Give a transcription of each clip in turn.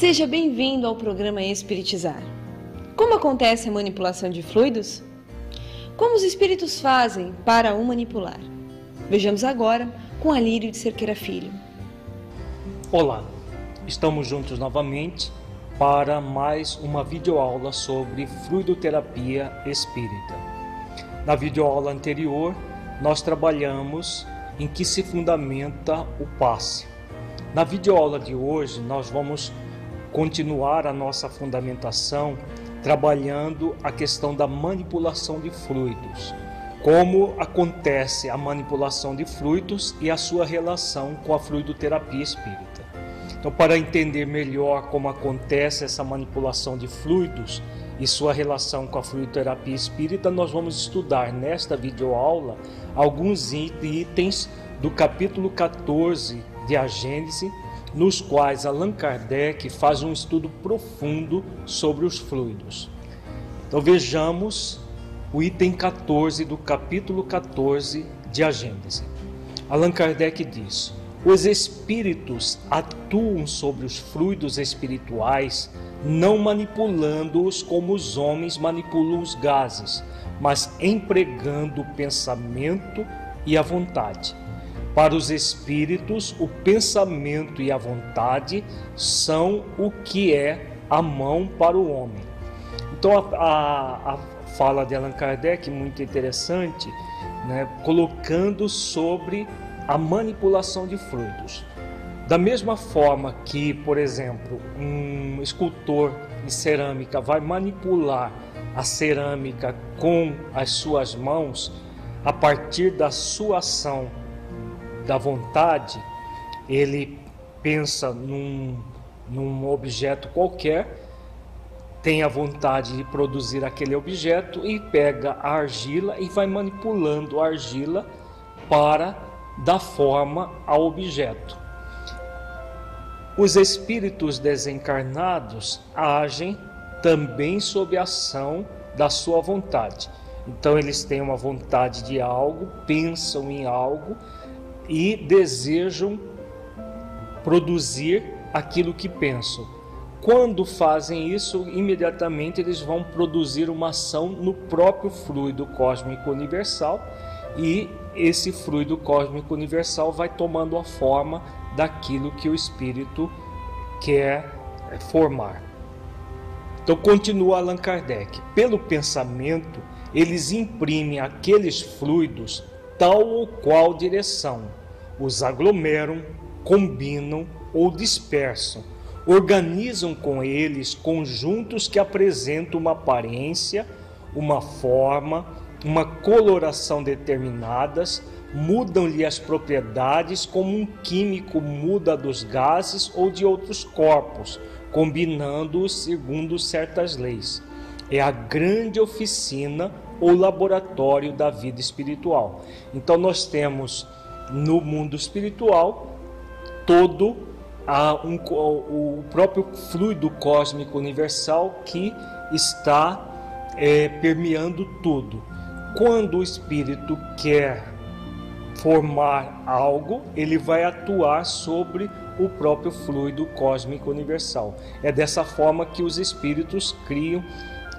seja bem-vindo ao programa Espiritizar. Como acontece a manipulação de fluidos? Como os espíritos fazem para o manipular? Vejamos agora com Alírio de Cerqueira Filho. Olá, estamos juntos novamente para mais uma videoaula sobre fluidoterapia espírita. Na videoaula anterior, nós trabalhamos em que se fundamenta o passe na videoaula de hoje, nós vamos continuar a nossa fundamentação trabalhando a questão da manipulação de fluidos. Como acontece a manipulação de fluidos e a sua relação com a fluidoterapia espírita. Então, para entender melhor como acontece essa manipulação de fluidos e sua relação com a fluidoterapia espírita, nós vamos estudar nesta videoaula alguns itens do capítulo 14 de A Gênese, nos quais Allan Kardec faz um estudo profundo sobre os fluidos. Então vejamos o item 14 do capítulo 14 de A Gênese. Allan Kardec diz: Os espíritos atuam sobre os fluidos espirituais, não manipulando-os como os homens manipulam os gases, mas empregando o pensamento e a vontade para os espíritos, o pensamento e a vontade são o que é a mão para o homem. Então, a, a, a fala de Allan Kardec, muito interessante, né, colocando sobre a manipulação de fluidos. Da mesma forma que, por exemplo, um escultor em cerâmica vai manipular a cerâmica com as suas mãos, a partir da sua ação da vontade, ele pensa num, num objeto qualquer, tem a vontade de produzir aquele objeto e pega a argila e vai manipulando a argila para dar forma ao objeto. Os espíritos desencarnados agem também sob a ação da sua vontade. Então eles têm uma vontade de algo, pensam em algo e desejam produzir aquilo que pensam. Quando fazem isso, imediatamente eles vão produzir uma ação no próprio fluido cósmico universal e esse fluido cósmico universal vai tomando a forma daquilo que o espírito quer formar. Então continua Allan Kardec. Pelo pensamento, eles imprimem aqueles fluidos tal ou qual direção os aglomeram, combinam ou dispersam, organizam com eles conjuntos que apresentam uma aparência, uma forma, uma coloração determinadas, mudam-lhe as propriedades como um químico muda dos gases ou de outros corpos, combinando-os segundo certas leis. É a grande oficina ou laboratório da vida espiritual. Então nós temos no mundo espiritual todo a, um, o próprio fluido cósmico universal que está é, permeando tudo. Quando o espírito quer formar algo, ele vai atuar sobre o próprio fluido cósmico universal. É dessa forma que os espíritos criam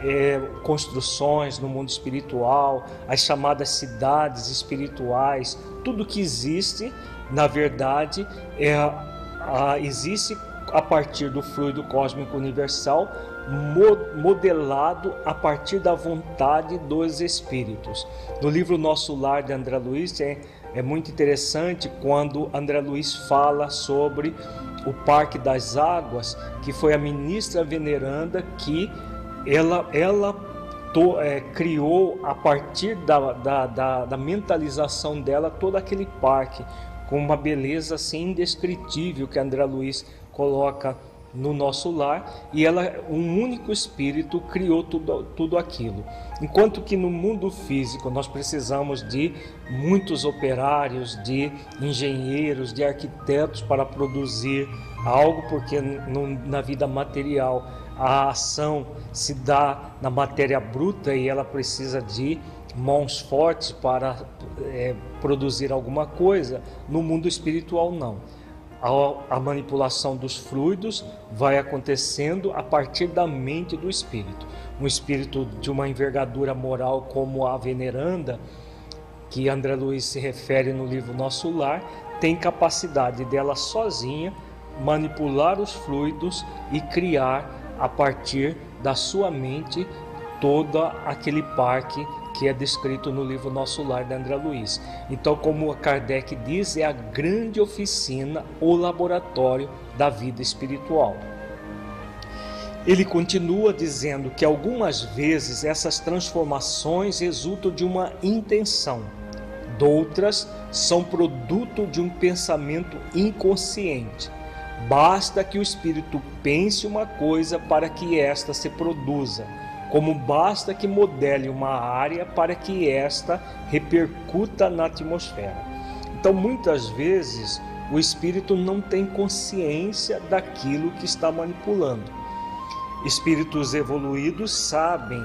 é, construções no mundo espiritual, as chamadas cidades espirituais, tudo que existe na verdade, é, a, existe a partir do fluido cósmico universal modelado a partir da vontade dos espíritos. No livro Nosso Lar de André Luiz é, é muito interessante quando André Luiz fala sobre o Parque das Águas, que foi a ministra veneranda que ela, ela to, é, criou a partir da, da, da, da mentalização dela todo aquele parque com uma beleza assim indescritível que André Luiz coloca no nosso lar e ela, um único espírito, criou tudo, tudo aquilo. Enquanto que no mundo físico nós precisamos de muitos operários, de engenheiros, de arquitetos para produzir algo, porque no, na vida material a ação se dá na matéria bruta e ela precisa de mãos fortes para é, produzir alguma coisa, no mundo espiritual não a, manipulação dos fluidos vai acontecendo a partir da mente do espírito. Um espírito de uma envergadura moral como a veneranda, que André Luiz se refere no livro Nosso Lar, tem capacidade dela sozinha manipular os fluidos e criar a partir da sua mente todo aquele parque que é descrito no livro Nosso Lar de André Luiz. Então, como Kardec diz, é a grande oficina ou laboratório da vida espiritual. Ele continua dizendo que algumas vezes essas transformações resultam de uma intenção, outras são produto de um pensamento inconsciente. Basta que o espírito pense uma coisa para que esta se produza como basta que modele uma área para que esta repercuta na atmosfera. Então, muitas vezes, o espírito não tem consciência daquilo que está manipulando. Espíritos evoluídos sabem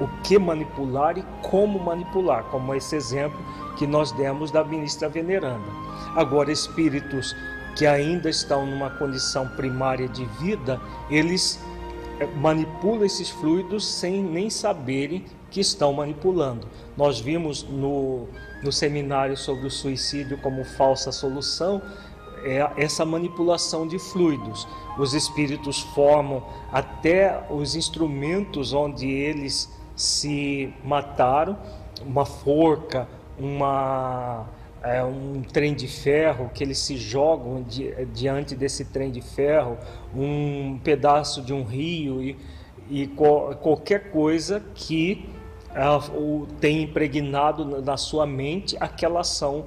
o que manipular e como manipular, como esse exemplo que nós demos da ministra veneranda. Agora, espíritos que ainda estão numa condição primária de vida, eles é, manipula esses fluidos sem nem saberem que estão manipulando. Nós vimos no, no seminário sobre o suicídio como falsa solução é essa manipulação de fluidos. Os espíritos formam até os instrumentos onde eles se mataram, uma forca, uma é, um trem de ferro que eles se jogam di, diante desse trem de ferro, um pedaço de um rio e, e co, qualquer coisa que uh, o tem impregnado na sua mente aquela ação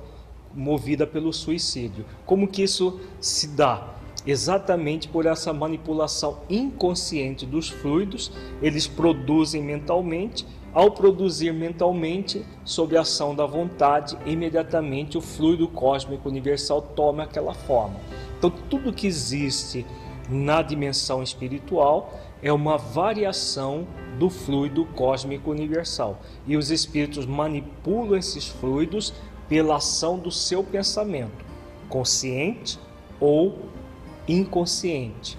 movida pelo suicídio. Como que isso se dá? Exatamente por essa manipulação inconsciente dos fluidos, eles produzem mentalmente ao produzir mentalmente, sob a ação da vontade, imediatamente o fluido cósmico universal toma aquela forma. Então, tudo que existe na dimensão espiritual é uma variação do fluido cósmico universal. E os espíritos manipulam esses fluidos pela ação do seu pensamento, consciente ou inconsciente.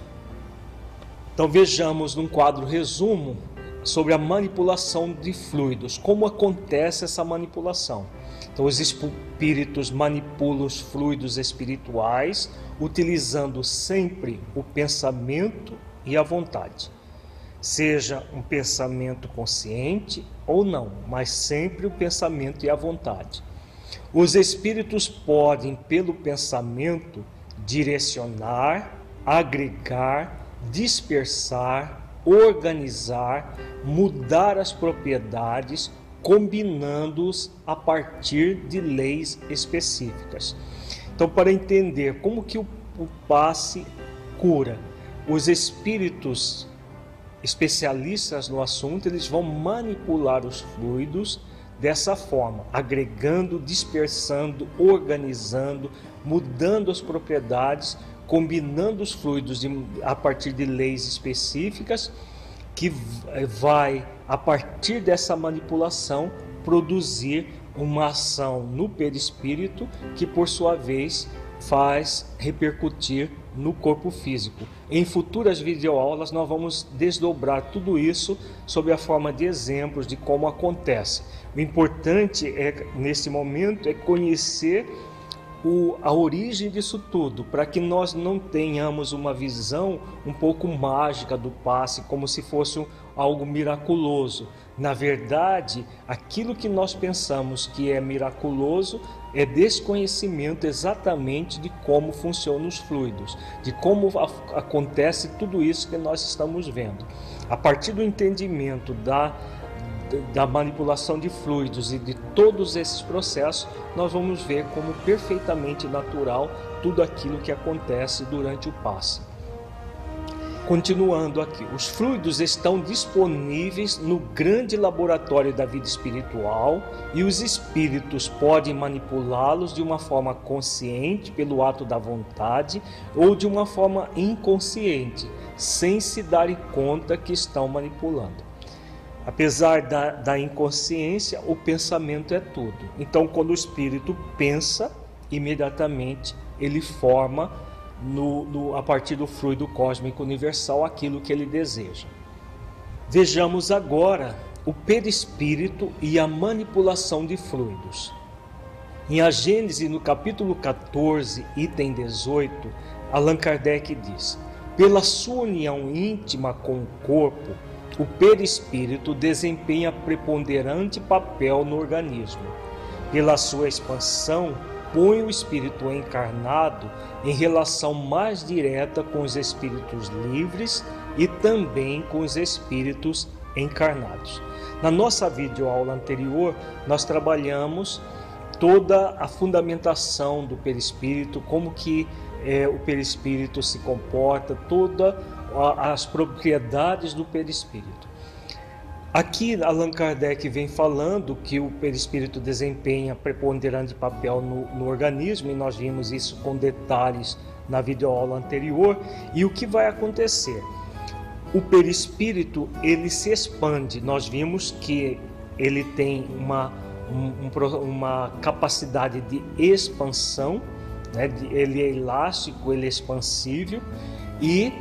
Então vejamos num quadro resumo sobre a manipulação de fluidos, como acontece essa manipulação. Então, os espíritos manipulam os fluidos espirituais utilizando sempre o pensamento e a vontade. Seja um pensamento consciente ou não, mas sempre o pensamento e a vontade. Os espíritos podem, pelo pensamento, direcionar, agregar, dispersar, organizar, mudar as propriedades, combinando-os a partir de leis específicas. Então, para entender como que o, o passe cura, os espíritos especialistas no assunto, eles vão manipular os fluidos dessa forma, agregando, dispersando, organizando, mudando as propriedades combinando os fluidos a partir de leis específicas, que vai, a partir dessa manipulação, produzir uma ação no perispírito que, por sua vez, faz repercutir no corpo físico. Em futuras videoaulas nós vamos desdobrar tudo isso sob a forma de exemplos de como acontece. O importante é nesse momento é conhecer o, a origem disso tudo, para que nós não tenhamos uma visão um pouco mágica do passe, como se fosse algo miraculoso. Na verdade, aquilo que nós pensamos que é miraculoso é desconhecimento exatamente de como funcionam os fluidos, de como acontece tudo isso que nós estamos vendo. A partir do entendimento da da manipulação de fluidos e de todos esses processos, nós vamos ver como perfeitamente natural tudo aquilo que acontece durante o passe. Continuando aqui, os fluidos estão disponíveis no grande laboratório da vida espiritual e os espíritos podem manipulá-los de uma forma consciente, pelo ato da vontade, ou de uma forma inconsciente, sem se darem conta que estão manipulando. Apesar da, da inconsciência, o pensamento é tudo. Então, quando o espírito pensa, imediatamente ele forma no, no, a partir do fluido cósmico universal aquilo que ele deseja. Vejamos agora o perispírito e a manipulação de fluidos. Em A Gênese, no capítulo 14, item 18, Allan Kardec diz: Pela sua união íntima com o corpo, o perispírito desempenha preponderante papel no organismo. Pela sua expansão, põe o espírito encarnado em relação mais direta com os espíritos livres e também com os espíritos encarnados. Na nossa videoaula anterior, nós trabalhamos toda a fundamentação do perispírito, como que é, o perispírito se comporta, toda as propriedades do perispírito. Aqui Allan Kardec vem falando que o perispírito desempenha preponderante papel no, no organismo e nós vimos isso com detalhes na videoaula anterior. E o que vai acontecer? O perispírito ele se expande. Nós vimos que ele tem uma, um, uma capacidade de expansão, né? ele é elástico, ele é expansível e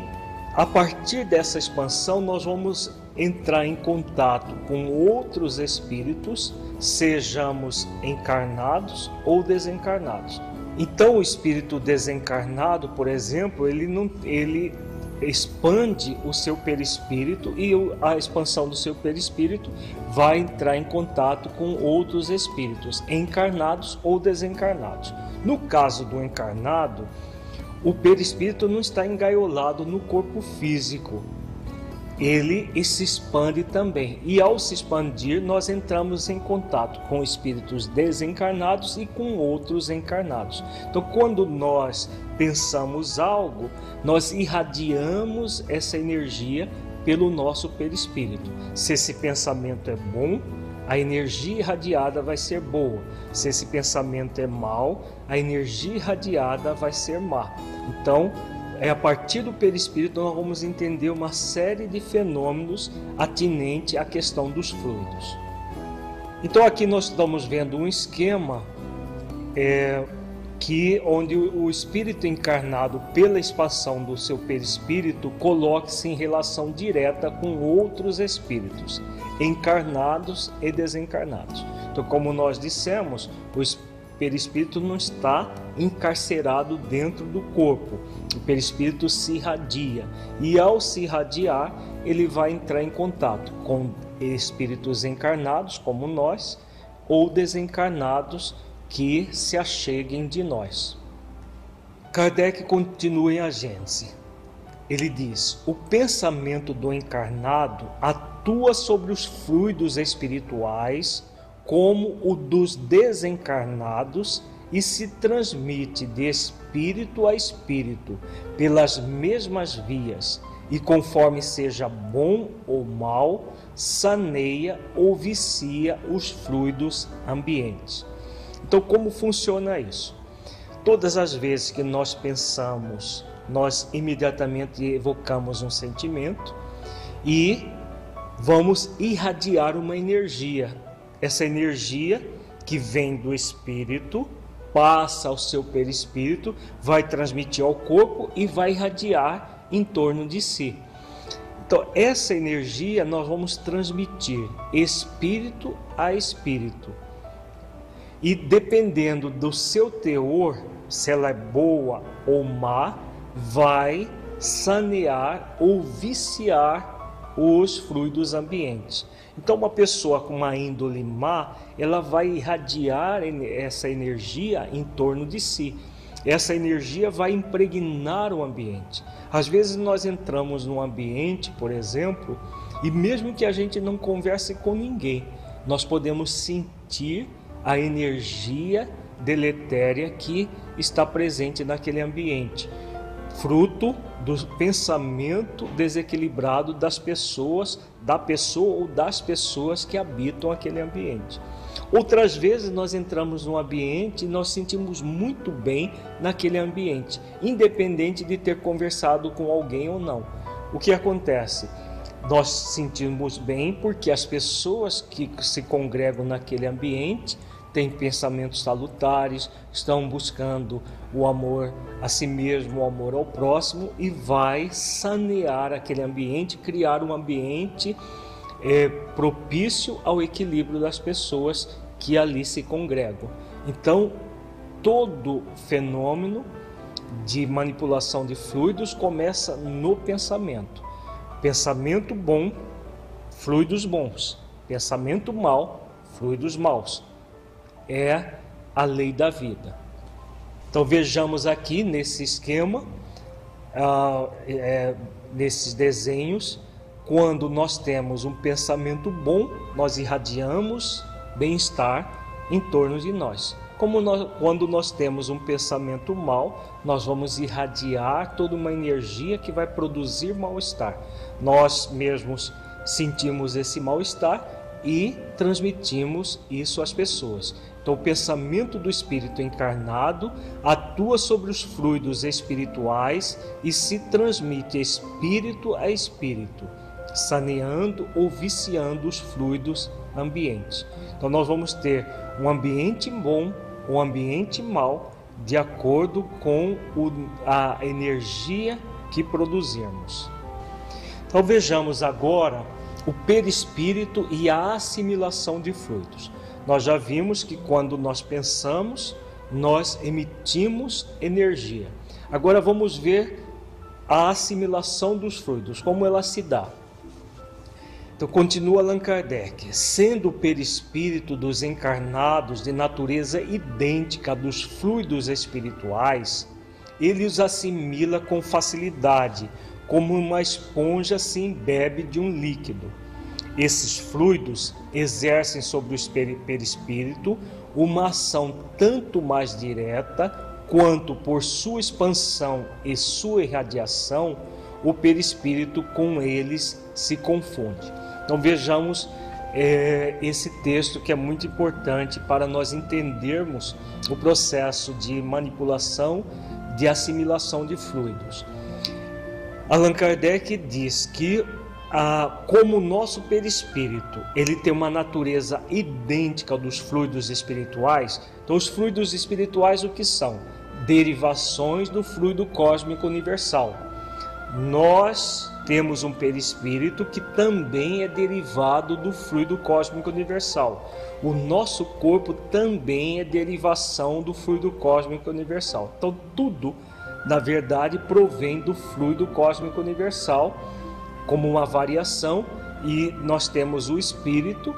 a partir dessa expansão, nós vamos entrar em contato com outros espíritos, sejamos encarnados ou desencarnados. Então, o espírito desencarnado, por exemplo, ele não ele expande o seu perispírito e a expansão do seu perispírito vai entrar em contato com outros espíritos, encarnados ou desencarnados. No caso do encarnado, o perispírito não está engaiolado no corpo físico. Ele se expande também. E ao se expandir, nós entramos em contato com espíritos desencarnados e com outros encarnados. Então, quando nós pensamos algo, nós irradiamos essa energia pelo nosso perispírito. Se esse pensamento é bom, a energia irradiada vai ser boa. Se esse pensamento é mau, a energia irradiada vai ser má. Então, é a partir do perispírito nós vamos entender uma série de fenômenos atinente à questão dos fluidos. Então aqui nós estamos vendo um esquema é, que onde o espírito encarnado pela expansão do seu perispírito coloque-se em relação direta com outros espíritos encarnados e desencarnados. Então, como nós dissemos, o perispírito não está encarcerado dentro do corpo. O perispírito se irradia e ao se irradiar, ele vai entrar em contato com espíritos encarnados como nós ou desencarnados que se acheguem de nós. Kardec continua em a Gênese. Ele diz: o pensamento do encarnado atua sobre os fluidos espirituais como o dos desencarnados e se transmite de espírito a espírito pelas mesmas vias e conforme seja bom ou mal, saneia ou vicia os fluidos ambientes. Então, como funciona isso? Todas as vezes que nós pensamos, nós imediatamente evocamos um sentimento e vamos irradiar uma energia. Essa energia que vem do espírito passa ao seu perispírito, vai transmitir ao corpo e vai irradiar em torno de si. Então, essa energia nós vamos transmitir espírito a espírito. e dependendo do seu teor, se ela é boa ou má, vai sanear ou viciar os fluidos ambientes. Então, uma pessoa com uma índole má, ela vai irradiar essa energia em torno de si. Essa energia vai impregnar o ambiente. Às vezes nós entramos num ambiente, por exemplo, e mesmo que a gente não converse com ninguém, nós podemos sentir a energia deletéria que está presente naquele ambiente, fruto do pensamento desequilibrado das pessoas, da pessoa ou das pessoas que habitam aquele ambiente. Outras vezes nós entramos num ambiente e nós sentimos muito bem naquele ambiente, independente de ter conversado com alguém ou não. O que acontece? Nós sentimos bem porque as pessoas que se congregam naquele ambiente têm pensamentos salutares, estão buscando o amor a si mesmo, o amor ao próximo e vai sanear aquele ambiente, criar um ambiente é, propício ao equilíbrio das pessoas que ali se congregam. Então, todo fenômeno de manipulação de fluidos começa no pensamento. Pensamento bom, fluidos bons. Pensamento mal, fluidos maus é a lei da vida. Então vejamos aqui nesse esquema, ah, é, nesses desenhos, quando nós temos um pensamento bom, nós irradiamos bem-estar em torno de nós. Como nós, quando nós temos um pensamento mal, nós vamos irradiar toda uma energia que vai produzir mal-estar. Nós mesmos sentimos esse mal-estar e transmitimos isso às pessoas. Então, o pensamento do espírito encarnado atua sobre os fluidos espirituais e se transmite espírito a espírito, saneando ou viciando os fluidos ambientes. Então, nós vamos ter um ambiente bom, um ambiente mau, de acordo com o, a energia que produzirmos. Então, vejamos agora o perispírito e a assimilação de fluidos. Nós já vimos que quando nós pensamos, nós emitimos energia. Agora vamos ver a assimilação dos fluidos, como ela se dá. Então continua Allan Kardec, sendo o perispírito dos encarnados de natureza idêntica dos fluidos espirituais, ele os assimila com facilidade, como uma esponja se embebe de um líquido. Esses fluidos exercem sobre o perispírito uma ação tanto mais direta quanto por sua expansão e sua irradiação, o perispírito com eles se confunde. Então vejamos é, esse texto que é muito importante para nós entendermos o processo de manipulação, de assimilação de fluidos. Allan Kardec diz que ah, como o nosso perispírito ele tem uma natureza idêntica dos fluidos espirituais, então os fluidos espirituais o que são? Derivações do fluido cósmico universal. Nós temos um perispírito que também é derivado do fluido cósmico universal. O nosso corpo também é derivação do fluido cósmico universal. Então tudo, na verdade, provém do fluido cósmico universal como uma variação e nós temos o espírito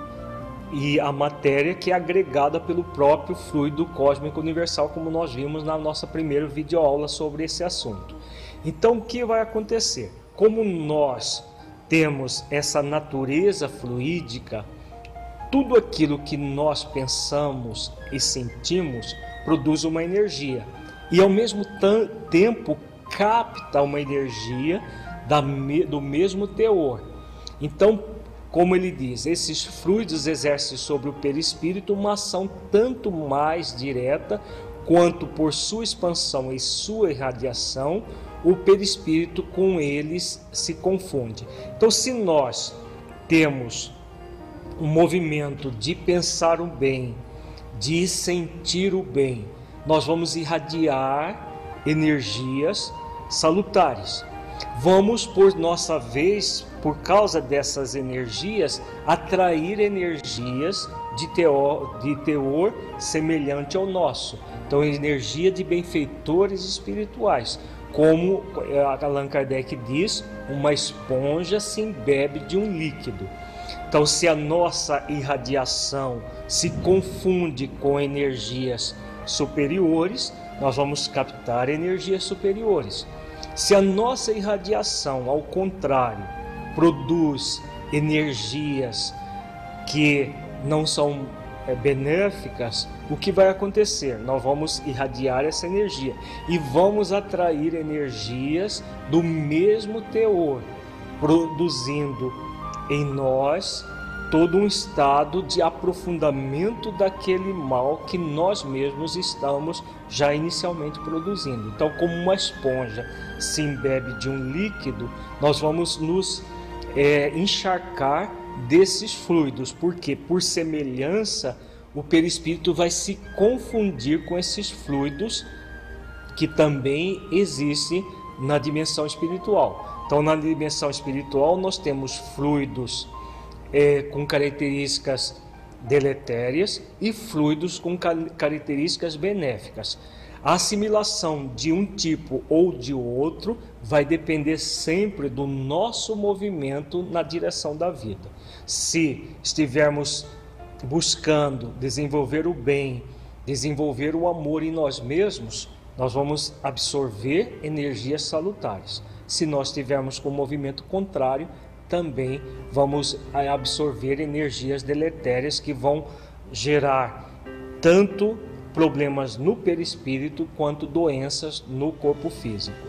e a matéria que é agregada pelo próprio fluido cósmico universal, como nós vimos na nossa primeira videoaula sobre esse assunto. Então, o que vai acontecer? Como nós temos essa natureza fluídica, tudo aquilo que nós pensamos e sentimos produz uma energia e ao mesmo tempo capta uma energia da, do mesmo teor. Então, como ele diz, esses fluidos exercem sobre o perispírito uma ação tanto mais direta quanto por sua expansão e sua irradiação, o perispírito com eles se confunde. Então, se nós temos um movimento de pensar o bem, de sentir o bem, nós vamos irradiar energias salutares vamos, por nossa vez, por causa dessas energias, atrair energias de teor, de teor semelhante ao nosso. Então, energia de benfeitores espirituais. Como eh, Allan Kardec diz, uma esponja se embebe de um líquido. Então, se a nossa irradiação se confunde com energias superiores, nós vamos captar energias superiores. Se a nossa irradiação, ao contrário, produz energias que não são é, benéficas, o que vai acontecer? Nós vamos irradiar essa energia e vamos atrair energias do mesmo teor, produzindo em nós todo um estado de aprofundamento daquele mal que nós mesmos estamos já inicialmente produzindo. Então, como uma esponja se embebe de um líquido, nós vamos nos é, encharcar desses fluidos, porque por semelhança o perispírito vai se confundir com esses fluidos que também existem na dimensão espiritual. Então, na dimensão espiritual, nós temos fluidos é, com características deletérias e fluidos com características benéficas. A assimilação de um tipo ou de outro vai depender sempre do nosso movimento na direção da vida. Se estivermos buscando desenvolver o bem, desenvolver o amor em nós mesmos, nós vamos absorver energias salutares. Se nós estivermos com o movimento contrário, também vamos absorver energias deletérias que vão gerar tanto problemas no perispírito quanto doenças no corpo físico.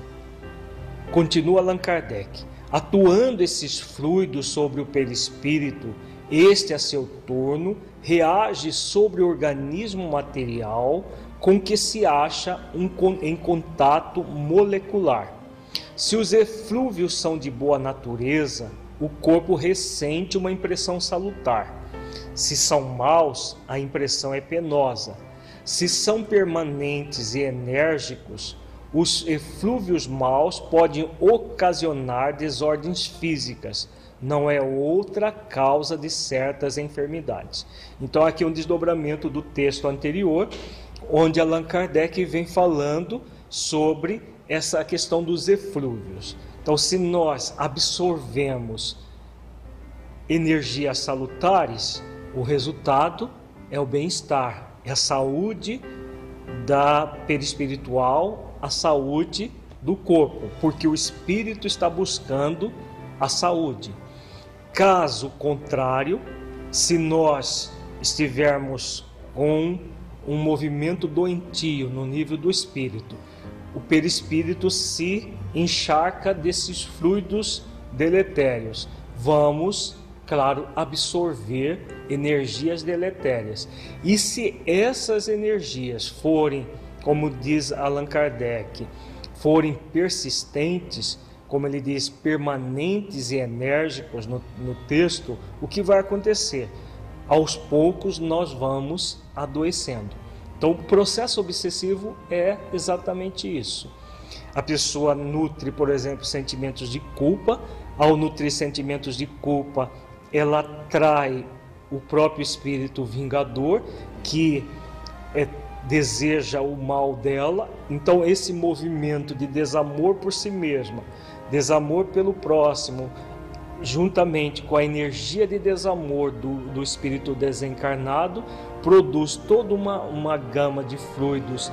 Continua Allan Kardec. Atuando esses fluidos sobre o perispírito, este a seu turno reage sobre o organismo material com que se acha um, em contato molecular. Se os eflúvios são de boa natureza, o corpo ressente uma impressão salutar. Se são maus, a impressão é penosa. Se são permanentes e enérgicos, os eflúvios maus podem ocasionar desordens físicas, não é outra causa de certas enfermidades. Então, aqui é um desdobramento do texto anterior, onde Allan Kardec vem falando sobre essa questão dos eflúvios. Então, se nós absorvemos energias salutares, o resultado é o bem-estar, é a saúde da perispiritual, a saúde do corpo, porque o espírito está buscando a saúde. Caso contrário, se nós estivermos com um movimento doentio no nível do espírito, o perispírito se encharca desses fluidos deletérios. Vamos, claro, absorver energias deletérias. E se essas energias forem, como diz Allan Kardec, forem persistentes, como ele diz, permanentes e enérgicos no, no texto, o que vai acontecer? Aos poucos nós vamos adoecendo. Então, o processo obsessivo é exatamente isso. A pessoa nutre, por exemplo, sentimentos de culpa. Ao nutrir sentimentos de culpa, ela atrai o próprio espírito vingador que é, deseja o mal dela. Então, esse movimento de desamor por si mesma, desamor pelo próximo, juntamente com a energia de desamor do, do espírito desencarnado, produz toda uma, uma gama de fluidos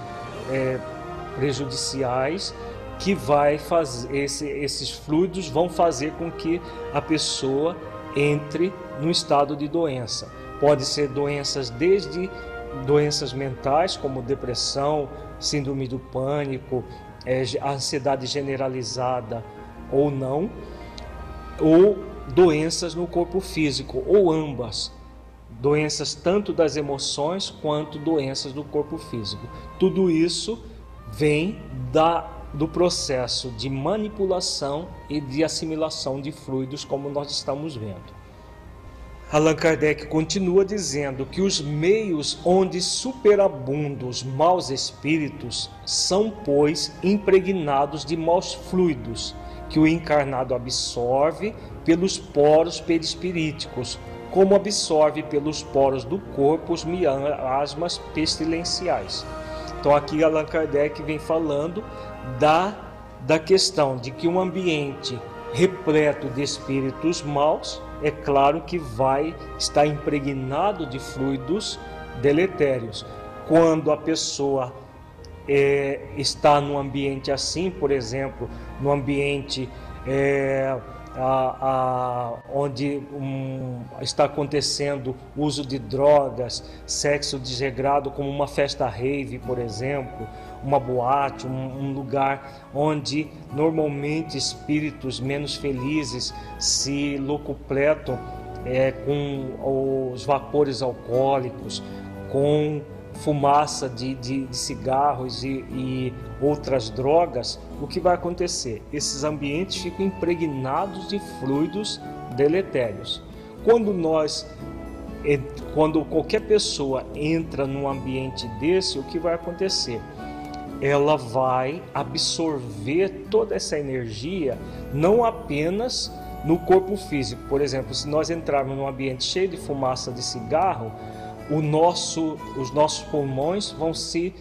é, prejudiciais que vai fazer esse, esses fluidos vão fazer com que a pessoa entre no estado de doença. Pode ser doenças desde doenças mentais como depressão, síndrome do pânico, é, ansiedade generalizada ou não, ou doenças no corpo físico, ou ambas. Doenças tanto das emoções quanto doenças do corpo físico. Tudo isso vem da, do processo de manipulação e de assimilação de fluidos, como nós estamos vendo. Allan Kardec continua dizendo que os meios onde superabundam os maus espíritos são, pois, impregnados de maus fluidos que o encarnado absorve pelos poros perispiríticos, como absorve pelos poros do corpo os miasmas pestilenciais. Então aqui Allan Kardec vem falando da, da questão de que um ambiente repleto de espíritos maus, é claro que vai estar impregnado de fluidos deletérios. Quando a pessoa é, está num ambiente assim, por exemplo, no ambiente é, a, a, onde um, está acontecendo uso de drogas, sexo desregrado, como uma festa rave, por exemplo, uma boate, um, um lugar onde normalmente espíritos menos felizes se locupletam é, com os vapores alcoólicos, com fumaça de, de, de cigarros e, e, outras drogas, o que vai acontecer? Esses ambientes ficam impregnados de fluidos deletérios. Quando nós, quando qualquer pessoa entra num ambiente desse, o que vai acontecer? Ela vai absorver toda essa energia, não apenas no corpo físico. Por exemplo, se nós entrarmos num ambiente cheio de fumaça de cigarro, o nosso, os nossos pulmões vão se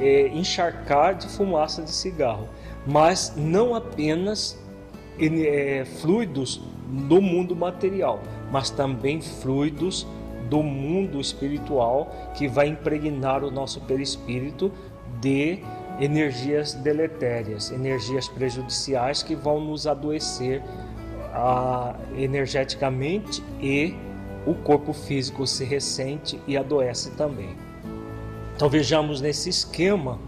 é, encharcar de fumaça de cigarro, mas não apenas é, fluidos do mundo material, mas também fluidos do mundo espiritual que vai impregnar o nosso perispírito de energias deletérias, energias prejudiciais que vão nos adoecer ah, energeticamente e o corpo físico se ressente e adoece também. Então vejamos nesse esquema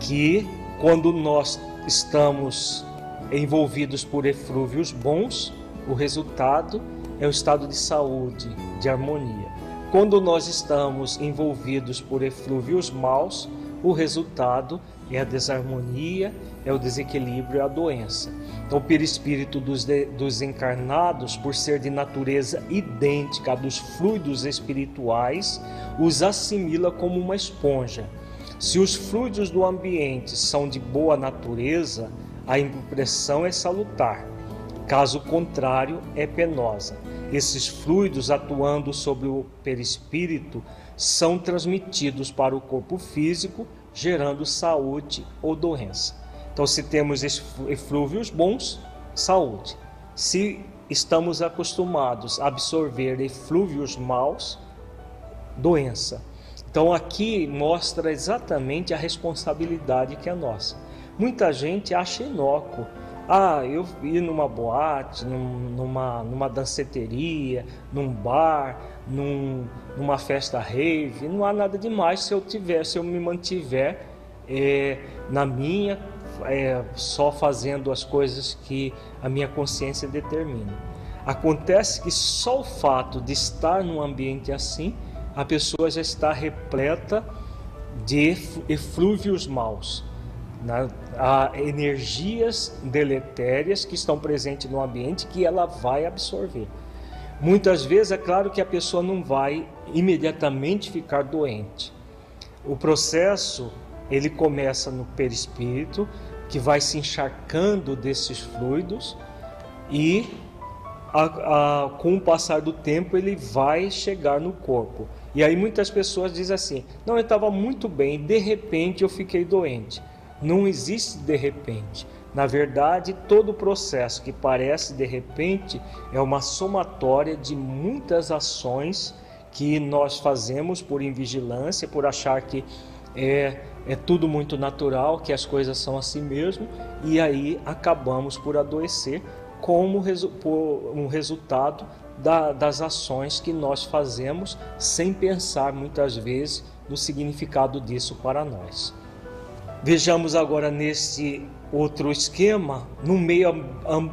que quando nós estamos envolvidos por eflúvios bons, o resultado é o estado de saúde, de harmonia. Quando nós estamos envolvidos por eflúvios maus, o resultado é a desarmonia, é o desequilíbrio, é a doença. Então, o perispírito dos, de, dos encarnados, por ser de natureza idêntica à dos fluidos espirituais, os assimila como uma esponja. Se os fluidos do ambiente são de boa natureza, a impressão é salutar. Caso contrário, é penosa. Esses fluidos atuando sobre o perispírito são transmitidos para o corpo físico, gerando saúde ou doença. Então, se temos eflúvios bons, saúde. Se estamos acostumados a absorver eflúvios maus, doença. Então, aqui mostra exatamente a responsabilidade que é nossa. Muita gente acha inócuo. Ah, eu ir numa boate, numa, numa danceteria, num bar, num, numa festa rave, não há nada demais se eu tiver, se eu me mantiver é, na minha é, só fazendo as coisas que a minha consciência determina. Acontece que só o fato de estar num ambiente assim, a pessoa já está repleta de eflúvios maus, né? há energias deletérias que estão presentes no ambiente que ela vai absorver. Muitas vezes é claro que a pessoa não vai imediatamente ficar doente. O processo ele começa no perispírito, que vai se encharcando desses fluidos e a, a, com o passar do tempo ele vai chegar no corpo. E aí muitas pessoas dizem assim: não, eu estava muito bem, de repente eu fiquei doente. Não existe de repente. Na verdade, todo o processo que parece de repente é uma somatória de muitas ações que nós fazemos por invigilância, por achar que é é tudo muito natural, que as coisas são assim mesmo, e aí acabamos por adoecer como um resultado da, das ações que nós fazemos sem pensar muitas vezes no significado disso para nós. Vejamos agora nesse outro esquema, no meio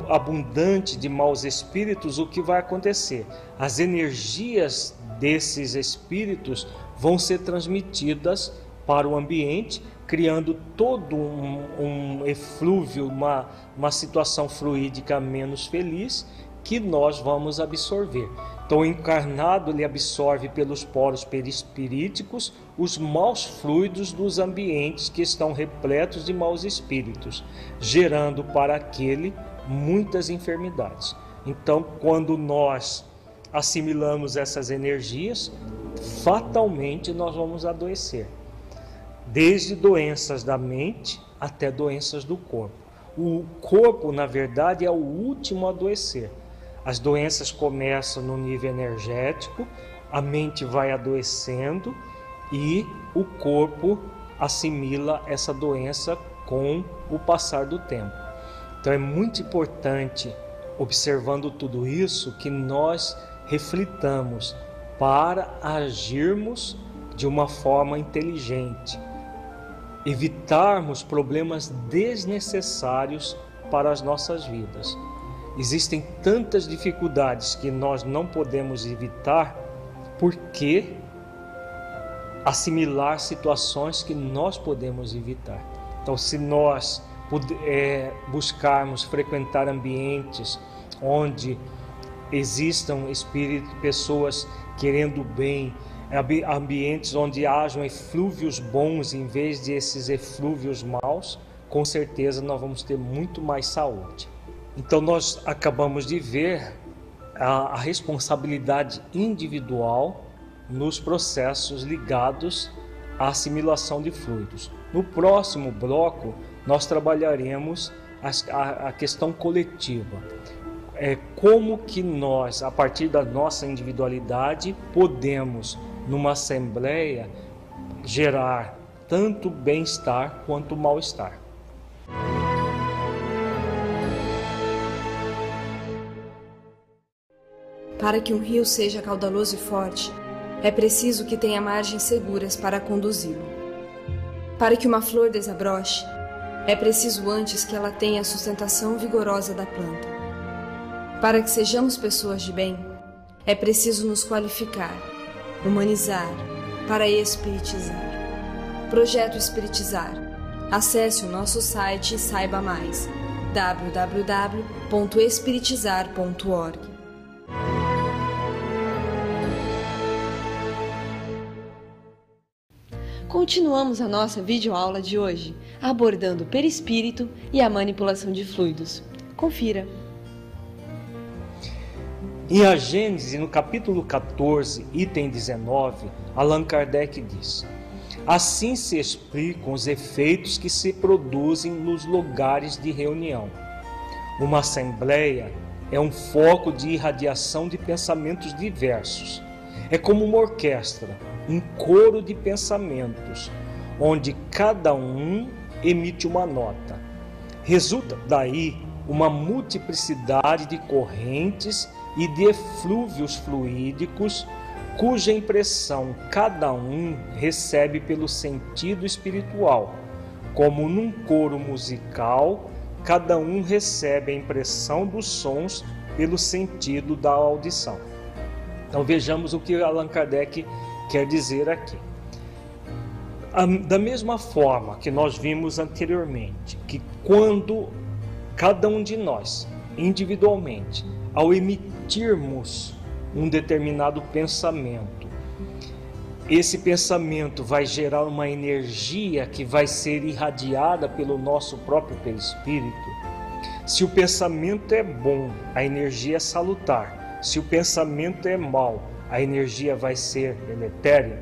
abundante de maus espíritos, o que vai acontecer? As energias desses espíritos vão ser transmitidas para o ambiente, criando todo um, um eflúvio, uma, uma situação fluídica menos feliz que nós vamos absorver. Então, o encarnado ele absorve pelos poros perispiríticos os maus fluidos dos ambientes que estão repletos de maus espíritos, gerando para aquele muitas enfermidades. Então, quando nós assimilamos essas energias, fatalmente nós vamos adoecer. Desde doenças da mente até doenças do corpo. O corpo, na verdade, é o último a adoecer. As doenças começam no nível energético, a mente vai adoecendo e o corpo assimila essa doença com o passar do tempo. Então é muito importante, observando tudo isso, que nós reflitamos para agirmos de uma forma inteligente, evitarmos problemas desnecessários para as nossas vidas. Existem tantas dificuldades que nós não podemos evitar porque assimilar situações que nós podemos evitar. Então, se nós é, buscarmos frequentar ambientes onde existam espíritos, pessoas querendo bem, ambientes onde hajam eflúvios bons em vez de esses eflúvios maus, com certeza nós vamos ter muito mais saúde. Então nós acabamos de ver a, a responsabilidade individual nos processos ligados à assimilação de fluidos. No próximo bloco, nós trabalharemos a, a questão coletiva. É como que nós, a partir da nossa individualidade, podemos, numa assembleia, gerar tanto bem-estar quanto mal-estar. Para que um rio seja caudaloso e forte, é preciso que tenha margens seguras para conduzi-lo. Para que uma flor desabroche, é preciso antes que ela tenha a sustentação vigorosa da planta. Para que sejamos pessoas de bem, é preciso nos qualificar, humanizar, para espiritizar. Projeto Espiritizar. Acesse o nosso site e saiba mais. www.espiritizar.org Continuamos a nossa videoaula de hoje, abordando o perispírito e a manipulação de fluidos. Confira. Em A Gênese, no capítulo 14, item 19, Allan Kardec diz: Assim se explicam os efeitos que se produzem nos lugares de reunião. Uma assembleia é um foco de irradiação de pensamentos diversos. É como uma orquestra um coro de pensamentos, onde cada um emite uma nota. Resulta daí uma multiplicidade de correntes e de eflúvios fluídicos, cuja impressão cada um recebe pelo sentido espiritual. Como num coro musical, cada um recebe a impressão dos sons pelo sentido da audição. Então vejamos o que Allan Kardec quer dizer aqui. Da mesma forma que nós vimos anteriormente, que quando cada um de nós, individualmente, ao emitirmos um determinado pensamento, esse pensamento vai gerar uma energia que vai ser irradiada pelo nosso próprio perispírito. Se o pensamento é bom, a energia é salutar. Se o pensamento é mau, a energia vai ser deletéria.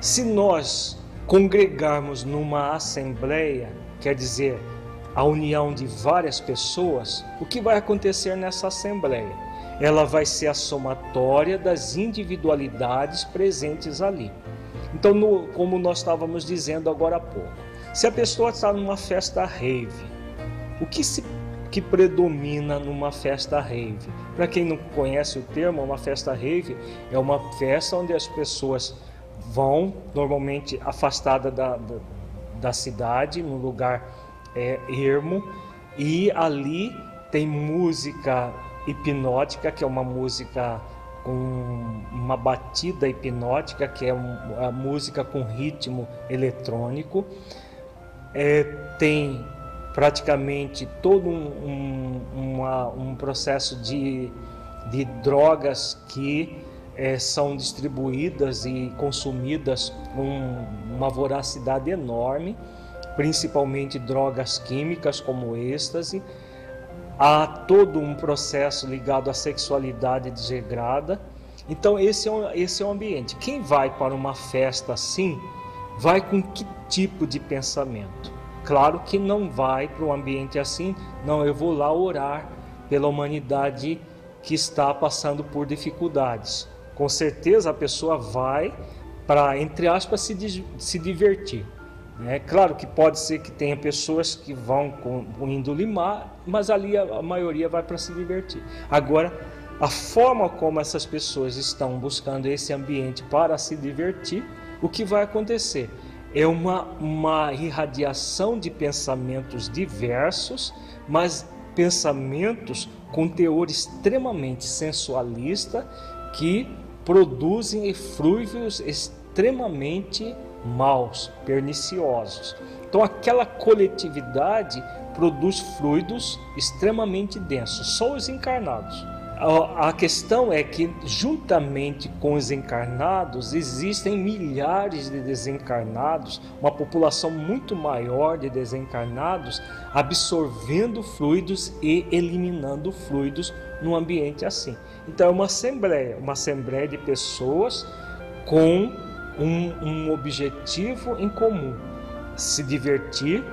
Se nós congregarmos numa assembleia, quer dizer, a união de várias pessoas, o que vai acontecer nessa assembleia? Ela vai ser a somatória das individualidades presentes ali. Então, no, como nós estávamos dizendo agora há pouco, se a pessoa está numa festa rave, o que se que predomina numa festa rave. Para quem não conhece o termo, uma festa rave é uma festa onde as pessoas vão, normalmente afastada da, da, da cidade, num lugar é, ermo, e ali tem música hipnótica, que é uma música com uma batida hipnótica, que é uma música com ritmo eletrônico. É, tem praticamente todo um, um, uma, um processo de, de drogas que é, são distribuídas e consumidas com uma voracidade enorme, principalmente drogas químicas como êxtase, há todo um processo ligado à sexualidade desregrada. Então, esse é, um, esse é o ambiente. Quem vai para uma festa assim, vai com que tipo de pensamento? Claro que não vai para um ambiente assim, não, eu vou lá orar pela humanidade que está passando por dificuldades. Com certeza a pessoa vai para, entre aspas, se, se divertir. É claro que pode ser que tenha pessoas que vão com, com índole má, mas ali a, a maioria vai para se divertir. Agora, a forma como essas pessoas estão buscando esse ambiente para se divertir, o que vai acontecer? É uma, uma irradiação de pensamentos diversos, mas pensamentos com teor extremamente sensualista que produzem eflúvios extremamente maus, perniciosos. Então, aquela coletividade produz fluidos extremamente densos, só os encarnados. A questão é que, juntamente com os encarnados, existem milhares de desencarnados, uma população muito maior de desencarnados, absorvendo fluidos e eliminando fluidos num ambiente assim. Então, é uma assembleia, uma assembleia de pessoas com um, um objetivo em comum: se divertir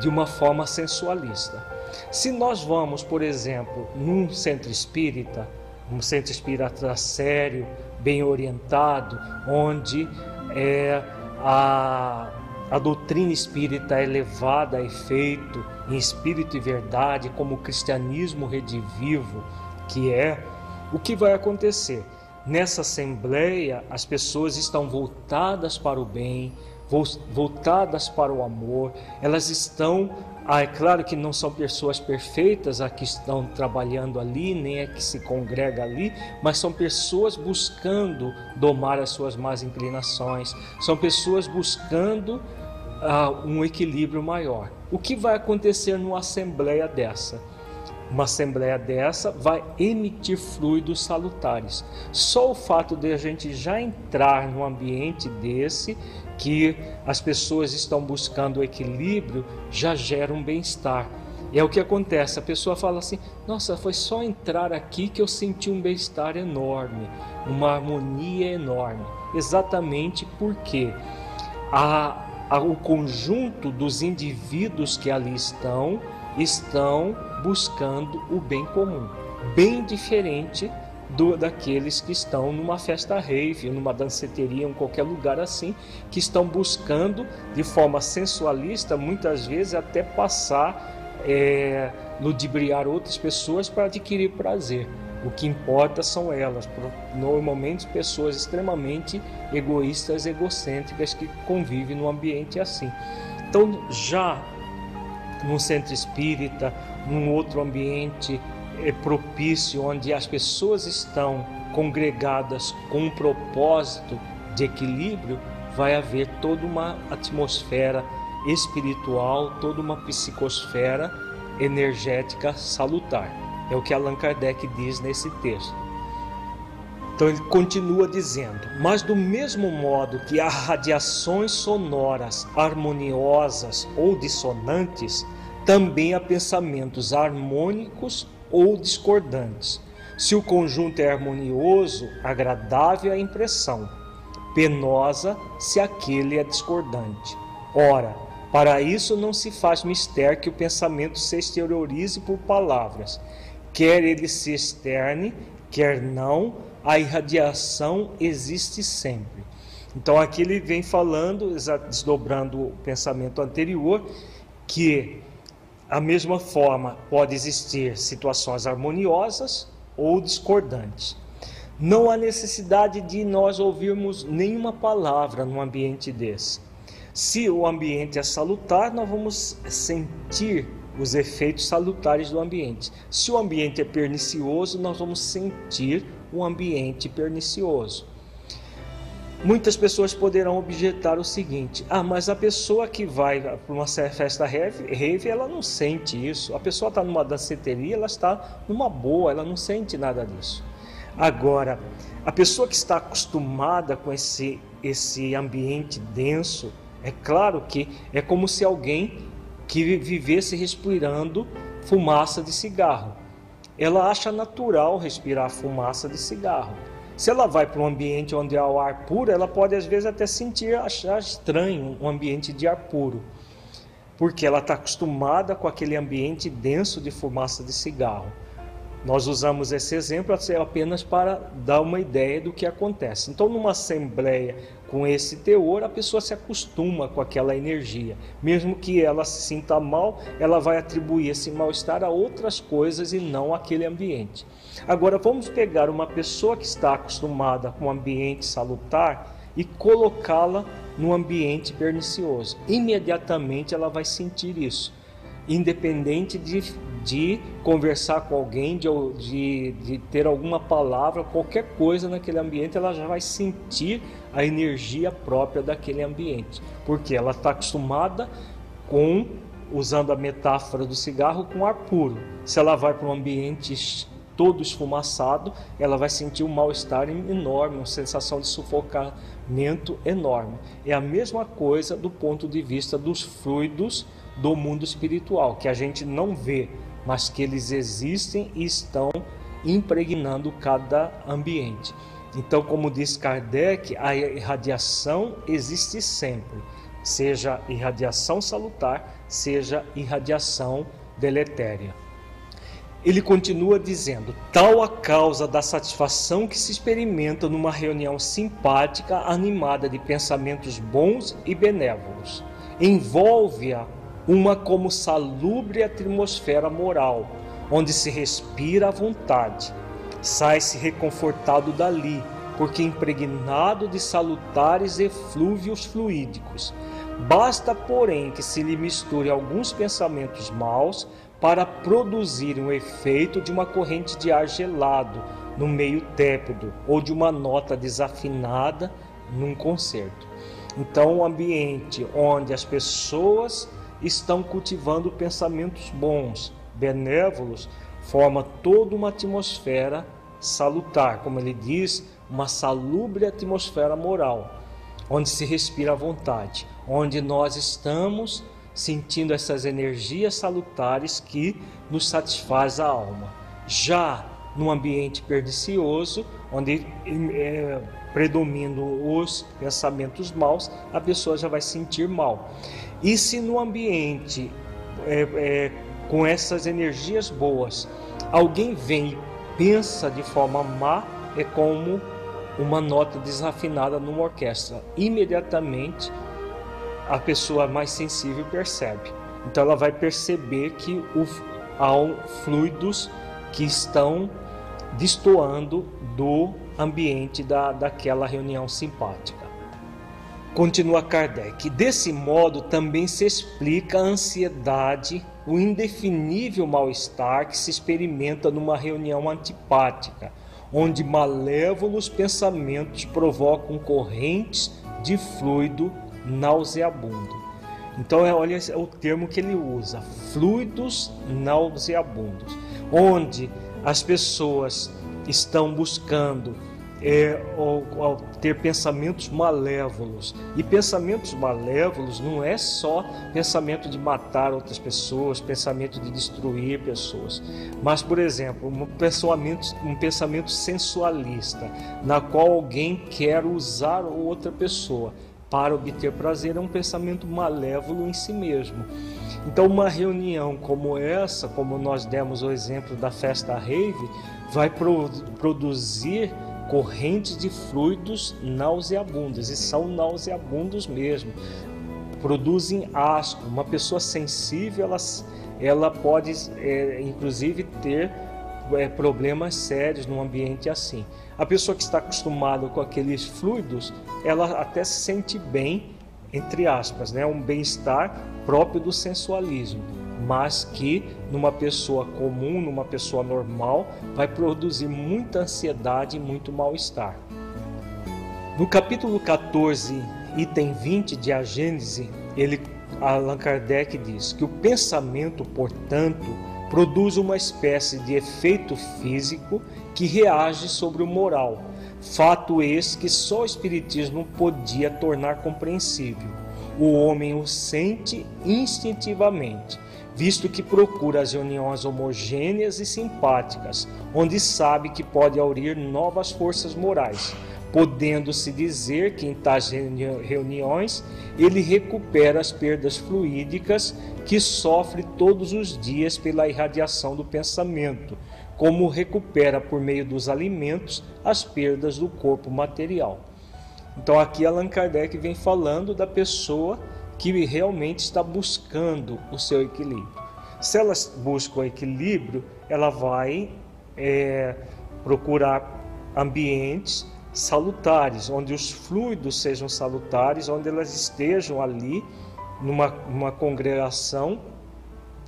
de uma forma sensualista. Se nós vamos, por exemplo, num centro espírita, um centro espírita sério, bem orientado, onde é, a, a doutrina espírita é levada a efeito em espírito e verdade, como o cristianismo redivivo que é, o que vai acontecer? Nessa assembleia, as pessoas estão voltadas para o bem, voltadas para o amor, elas estão ah, é claro que não são pessoas perfeitas a que estão trabalhando ali, nem é que se congrega ali, mas são pessoas buscando domar as suas más inclinações, são pessoas buscando ah, um equilíbrio maior. O que vai acontecer numa assembleia dessa? Uma assembleia dessa vai emitir fluidos salutares. Só o fato de a gente já entrar num ambiente desse que as pessoas estão buscando o equilíbrio já gera um bem-estar. E é o que acontece, a pessoa fala assim: "Nossa, foi só entrar aqui que eu senti um bem-estar enorme, uma harmonia enorme". Exatamente porque a, a, o conjunto dos indivíduos que ali estão estão buscando o bem comum, bem diferente do, daqueles que estão numa festa rave, numa danceteria, em qualquer lugar assim, que estão buscando de forma sensualista, muitas vezes até passar, é, ludibriar outras pessoas para adquirir prazer. O que importa são elas, normalmente pessoas extremamente egoístas, egocêntricas que convivem num ambiente assim. Então, já num centro espírita, num outro ambiente é propício, onde as pessoas estão congregadas com um propósito de equilíbrio, vai haver toda uma atmosfera espiritual, toda uma psicosfera energética salutar. É o que Allan Kardec diz nesse texto. Então ele continua dizendo: Mas do mesmo modo que há radiações sonoras harmoniosas ou dissonantes, também há pensamentos harmônicos ou discordantes. Se o conjunto é harmonioso, agradável à impressão, penosa se aquele é discordante. Ora, para isso não se faz mistério que o pensamento se exteriorize por palavras, quer ele se externe, quer não, a irradiação existe sempre. Então aqui ele vem falando, desdobrando o pensamento anterior, que a mesma forma, pode existir situações harmoniosas ou discordantes. Não há necessidade de nós ouvirmos nenhuma palavra num ambiente desse. Se o ambiente é salutar, nós vamos sentir os efeitos salutares do ambiente. Se o ambiente é pernicioso, nós vamos sentir o ambiente pernicioso. Muitas pessoas poderão objetar o seguinte: ah, mas a pessoa que vai para uma festa rave, ela não sente isso. A pessoa está numa danceteria, ela está numa boa, ela não sente nada disso. Agora, a pessoa que está acostumada com esse, esse ambiente denso, é claro que é como se alguém que vivesse respirando fumaça de cigarro. Ela acha natural respirar fumaça de cigarro. Se ela vai para um ambiente onde há o ar puro, ela pode às vezes até sentir, achar estranho um ambiente de ar puro, porque ela está acostumada com aquele ambiente denso de fumaça de cigarro. Nós usamos esse exemplo apenas para dar uma ideia do que acontece. Então, numa assembleia com esse teor, a pessoa se acostuma com aquela energia. Mesmo que ela se sinta mal, ela vai atribuir esse mal-estar a outras coisas e não aquele ambiente. Agora, vamos pegar uma pessoa que está acostumada com um ambiente salutar e colocá-la num ambiente pernicioso. Imediatamente ela vai sentir isso independente de, de conversar com alguém, de, de, de ter alguma palavra, qualquer coisa naquele ambiente, ela já vai sentir a energia própria daquele ambiente, porque ela está acostumada com, usando a metáfora do cigarro, com ar puro. Se ela vai para um ambiente todo esfumaçado, ela vai sentir um mal-estar enorme, uma sensação de sufocamento enorme. É a mesma coisa do ponto de vista dos fluidos do mundo espiritual, que a gente não vê, mas que eles existem e estão impregnando cada ambiente. Então, como diz Kardec, a irradiação existe sempre, seja irradiação salutar, seja irradiação deletéria. Ele continua dizendo: tal a causa da satisfação que se experimenta numa reunião simpática, animada de pensamentos bons e benévolos. Envolve-a uma como salubre atmosfera moral, onde se respira à vontade. Sai-se reconfortado dali, porque impregnado de salutares eflúvios fluídicos. Basta, porém, que se lhe misture alguns pensamentos maus para produzir um efeito de uma corrente de ar gelado no meio tépido ou de uma nota desafinada num concerto. Então, o ambiente onde as pessoas estão cultivando pensamentos bons, benévolos, forma toda uma atmosfera salutar, como ele diz, uma salubre atmosfera moral, onde se respira à vontade, onde nós estamos sentindo essas energias salutares que nos satisfaz a alma. Já no ambiente pernicioso, onde é, predominam os pensamentos maus, a pessoa já vai sentir mal. E se no ambiente é, é, com essas energias boas alguém vem e pensa de forma má, é como uma nota desafinada numa orquestra. Imediatamente a pessoa mais sensível percebe. Então ela vai perceber que o, há fluidos que estão destoando do ambiente da, daquela reunião simpática. Continua Kardec. Desse modo também se explica a ansiedade, o indefinível mal-estar que se experimenta numa reunião antipática, onde malévolos pensamentos provocam correntes de fluido nauseabundo. Então, é, olha é o termo que ele usa: fluidos nauseabundos, onde as pessoas estão buscando é, ter pensamentos malévolos. E pensamentos malévolos não é só pensamento de matar outras pessoas, pensamento de destruir pessoas, mas, por exemplo, um pensamento, um pensamento sensualista, na qual alguém quer usar outra pessoa para obter prazer, é um pensamento malévolo em si mesmo. Então, uma reunião como essa, como nós demos o exemplo da festa rave, vai pro, produzir correntes de fluidos nauseabundos, e são nauseabundos mesmo. Produzem asco. Uma pessoa sensível, ela, ela pode, é, inclusive, ter é, problemas sérios num ambiente assim. A pessoa que está acostumada com aqueles fluidos, ela até se sente bem, entre aspas, né? um bem-estar próprio do sensualismo mas que numa pessoa comum, numa pessoa normal, vai produzir muita ansiedade e muito mal-estar. No capítulo 14, item 20 de A Gênese, ele, Allan Kardec diz que o pensamento, portanto, produz uma espécie de efeito físico que reage sobre o moral, fato esse que só o Espiritismo podia tornar compreensível. O homem o sente instintivamente, visto que procura as reuniões homogêneas e simpáticas, onde sabe que pode aurir novas forças morais, podendo-se dizer que em tais reuniões ele recupera as perdas fluídicas que sofre todos os dias pela irradiação do pensamento, como recupera por meio dos alimentos as perdas do corpo material. Então aqui Allan Kardec vem falando da pessoa que realmente está buscando o seu equilíbrio. Se ela busca o equilíbrio, ela vai é, procurar ambientes salutares, onde os fluidos sejam salutares, onde elas estejam ali numa, congregação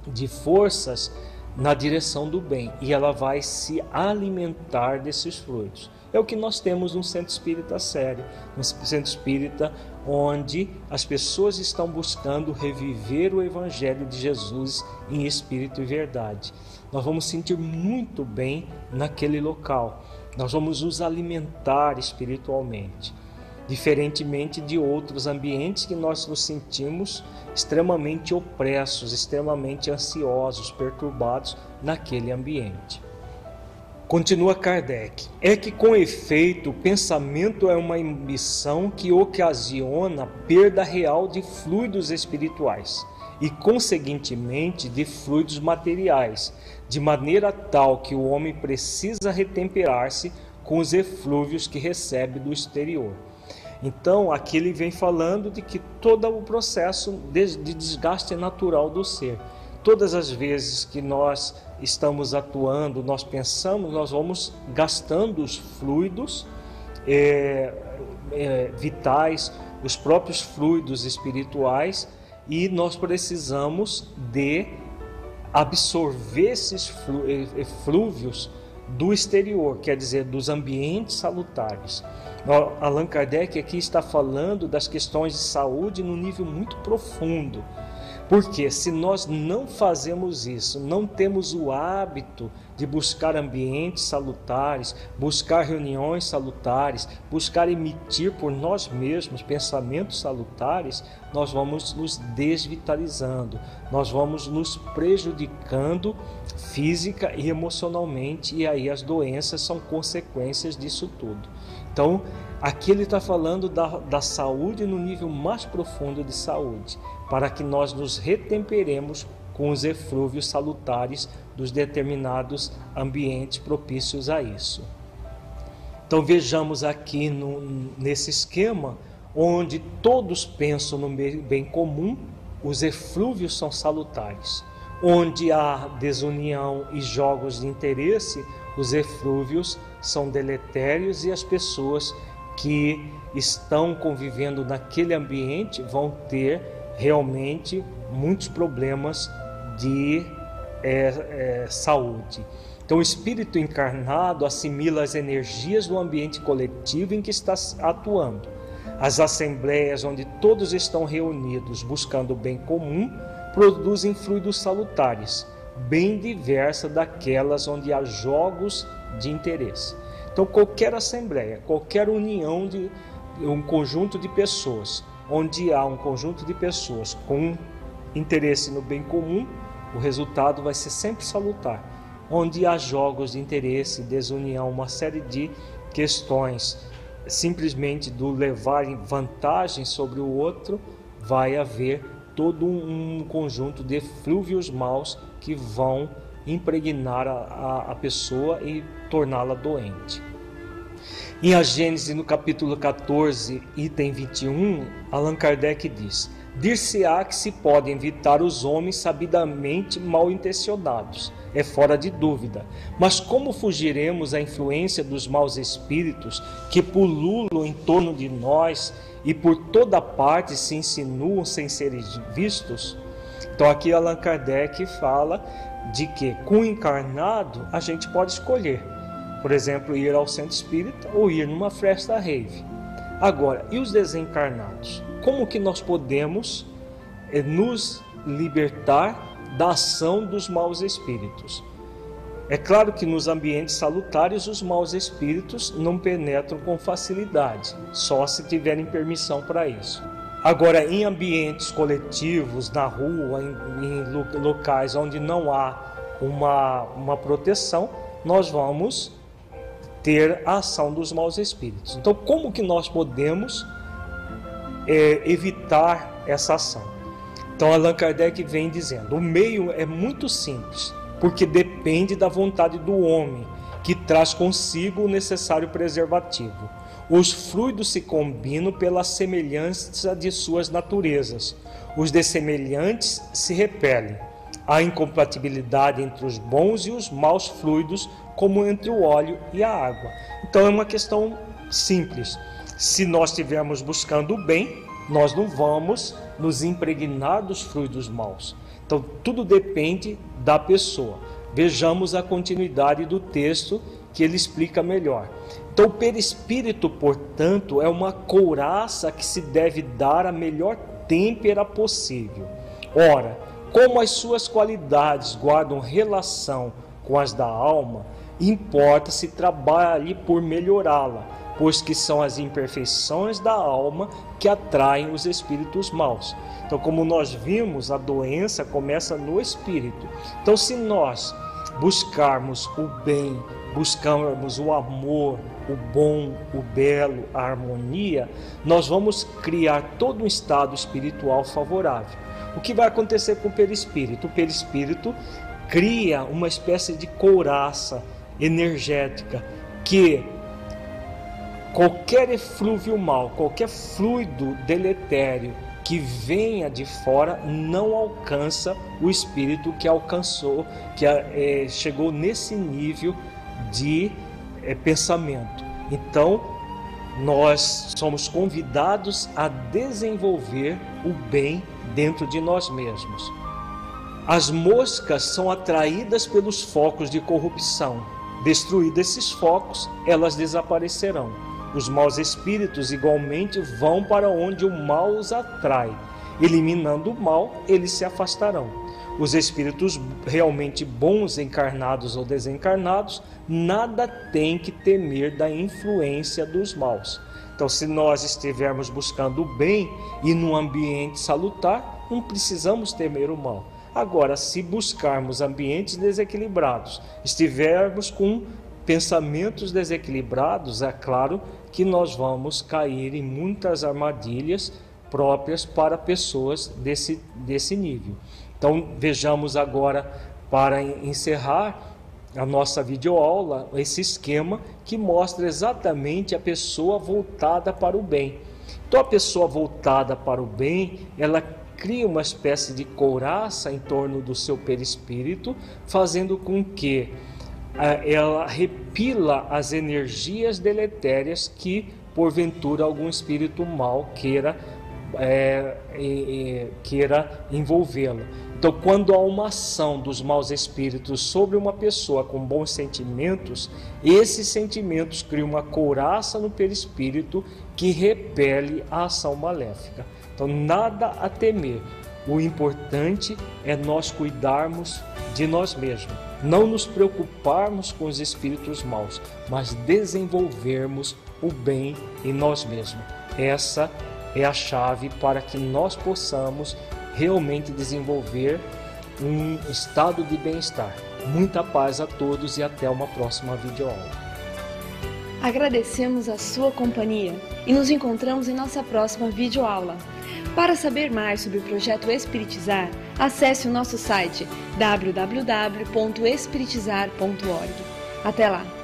de forças na direção do bem e ela vai se alimentar desses fluidos. É o que nós temos no centro espírita sério, no centro espírita onde as pessoas estão buscando reviver o evangelho de Jesus em espírito e verdade. Nós vamos sentir muito bem naquele local. Nós vamos nos alimentar espiritualmente diferentemente de outros ambientes que nós nos sentimos extremamente opressos, extremamente ansiosos, perturbados naquele ambiente. Continua Kardec: é que com efeito o pensamento é uma ambição que ocasiona perda real de fluidos espirituais e, conseguintemente, de fluidos materiais, de maneira tal que o homem precisa retemperar-se com os eflúvios que recebe do exterior. Então, aqui ele vem falando de que todo o processo de desgaste natural do ser. Todas as vezes que nós estamos atuando, nós pensamos, nós vamos gastando os fluidos é, é, vitais, os próprios fluidos espirituais, e nós precisamos de absorver esses flúvios do exterior, quer dizer, dos ambientes salutares. Allan Kardec aqui está falando das questões de saúde no nível muito profundo. Porque se nós não fazemos isso, não temos o hábito de buscar ambientes salutares, buscar reuniões salutares, buscar emitir por nós mesmos pensamentos salutares, nós vamos nos desvitalizando, nós vamos nos prejudicando física e emocionalmente, e aí as doenças são consequências disso tudo. Então, aqui ele está falando da, da saúde no nível mais profundo de saúde, para que nós nos retemperemos com os eflúvios salutares dos determinados ambientes propícios a isso. Então vejamos aqui no, nesse esquema, onde todos pensam no bem comum, os eflúvios são salutares. Onde há desunião e jogos de interesse, os eflúvios são deletérios e as pessoas que estão convivendo naquele ambiente vão ter realmente muitos problemas de é, é, saúde. Então, o espírito encarnado assimila as energias do ambiente coletivo em que está atuando. As assembleias onde todos estão reunidos buscando o bem comum produzem fluidos salutares, bem diversa daquelas onde há jogos de interesse. Então, qualquer assembleia, qualquer união de um conjunto de pessoas, onde há um conjunto de pessoas com interesse no bem comum, o resultado vai ser sempre salutar. Onde há jogos de interesse, desunião, uma série de questões, simplesmente do levar vantagem sobre o outro, vai haver todo um conjunto de flúvios maus que vão impregnar a, a, a pessoa e torná-la doente. Em A no capítulo 14, item 21, Allan Kardec diz: Dir-se-á que se podem evitar os homens sabidamente mal intencionados, é fora de dúvida. Mas como fugiremos à influência dos maus espíritos que pululam em torno de nós e por toda parte se insinuam sem serem vistos? Então aqui Allan Kardec fala de que com o encarnado a gente pode escolher, por exemplo, ir ao centro espírita ou ir numa festa rave. Agora, e os desencarnados? Como que nós podemos eh, nos libertar da ação dos maus espíritos? É claro que nos ambientes salutares os maus espíritos não penetram com facilidade, só se tiverem permissão para isso. Agora, em ambientes coletivos, na rua, em, em locais onde não há uma, uma proteção, nós vamos ter a ação dos maus espíritos. Então, como que nós podemos é, evitar essa ação? Então, Allan Kardec vem dizendo: o meio é muito simples, porque depende da vontade do homem, que traz consigo o necessário preservativo. Os fluidos se combinam pela semelhança de suas naturezas. Os dessemelhantes se repelem. Há incompatibilidade entre os bons e os maus fluidos, como entre o óleo e a água. Então é uma questão simples. Se nós estivermos buscando o bem, nós não vamos nos impregnar dos fluidos maus. Então tudo depende da pessoa. Vejamos a continuidade do texto que ele explica melhor. Então, o perispírito, portanto, é uma couraça que se deve dar a melhor têmpera possível. Ora, como as suas qualidades guardam relação com as da alma, importa se trabalhe por melhorá-la, pois que são as imperfeições da alma que atraem os espíritos maus. Então, como nós vimos, a doença começa no espírito. Então, se nós buscarmos o bem, buscarmos o amor, o bom, o belo, a harmonia, nós vamos criar todo um estado espiritual favorável. O que vai acontecer com o perispírito? O perispírito cria uma espécie de couraça energética que qualquer eflúvio mal, qualquer fluido deletério que venha de fora não alcança o espírito que alcançou, que é, chegou nesse nível de é, pensamento. Então, nós somos convidados a desenvolver o bem dentro de nós mesmos. As moscas são atraídas pelos focos de corrupção. Destruídos esses focos, elas desaparecerão. Os maus espíritos igualmente vão para onde o mal os atrai. Eliminando o mal, eles se afastarão. Os espíritos realmente bons, encarnados ou desencarnados, nada têm que temer da influência dos maus. Então, se nós estivermos buscando o bem e num ambiente salutar, não precisamos temer o mal. Agora, se buscarmos ambientes desequilibrados, estivermos com pensamentos desequilibrados, é claro que nós vamos cair em muitas armadilhas próprias para pessoas desse, desse nível. Então, vejamos agora, para encerrar, a nossa videoaula, esse esquema que mostra exatamente a pessoa voltada para o bem. Então, a pessoa voltada para o bem, ela cria uma espécie de couraça em torno do seu perispírito, fazendo com que ah, ela repila as energias deletérias que, porventura, algum espírito mal queira, é, é, queira envolvê-la. Então, quando há uma ação dos maus espíritos sobre uma pessoa com bons sentimentos, esses sentimentos criam uma couraça no perispírito que repele a ação maléfica. Então, nada a temer. O importante é nós cuidarmos de nós mesmos, não nos preocuparmos com os espíritos maus, mas desenvolvermos o bem em nós mesmos. Essa é a chave para que nós possamos realmente desenvolver um estado de bem-estar. Muita paz a todos e até uma próxima videoaula. Agradecemos a sua companhia e nos encontramos em nossa próxima videoaula. Para saber mais sobre o projeto Espiritizar, acesse o nosso site www.espiritizar.org. Até lá!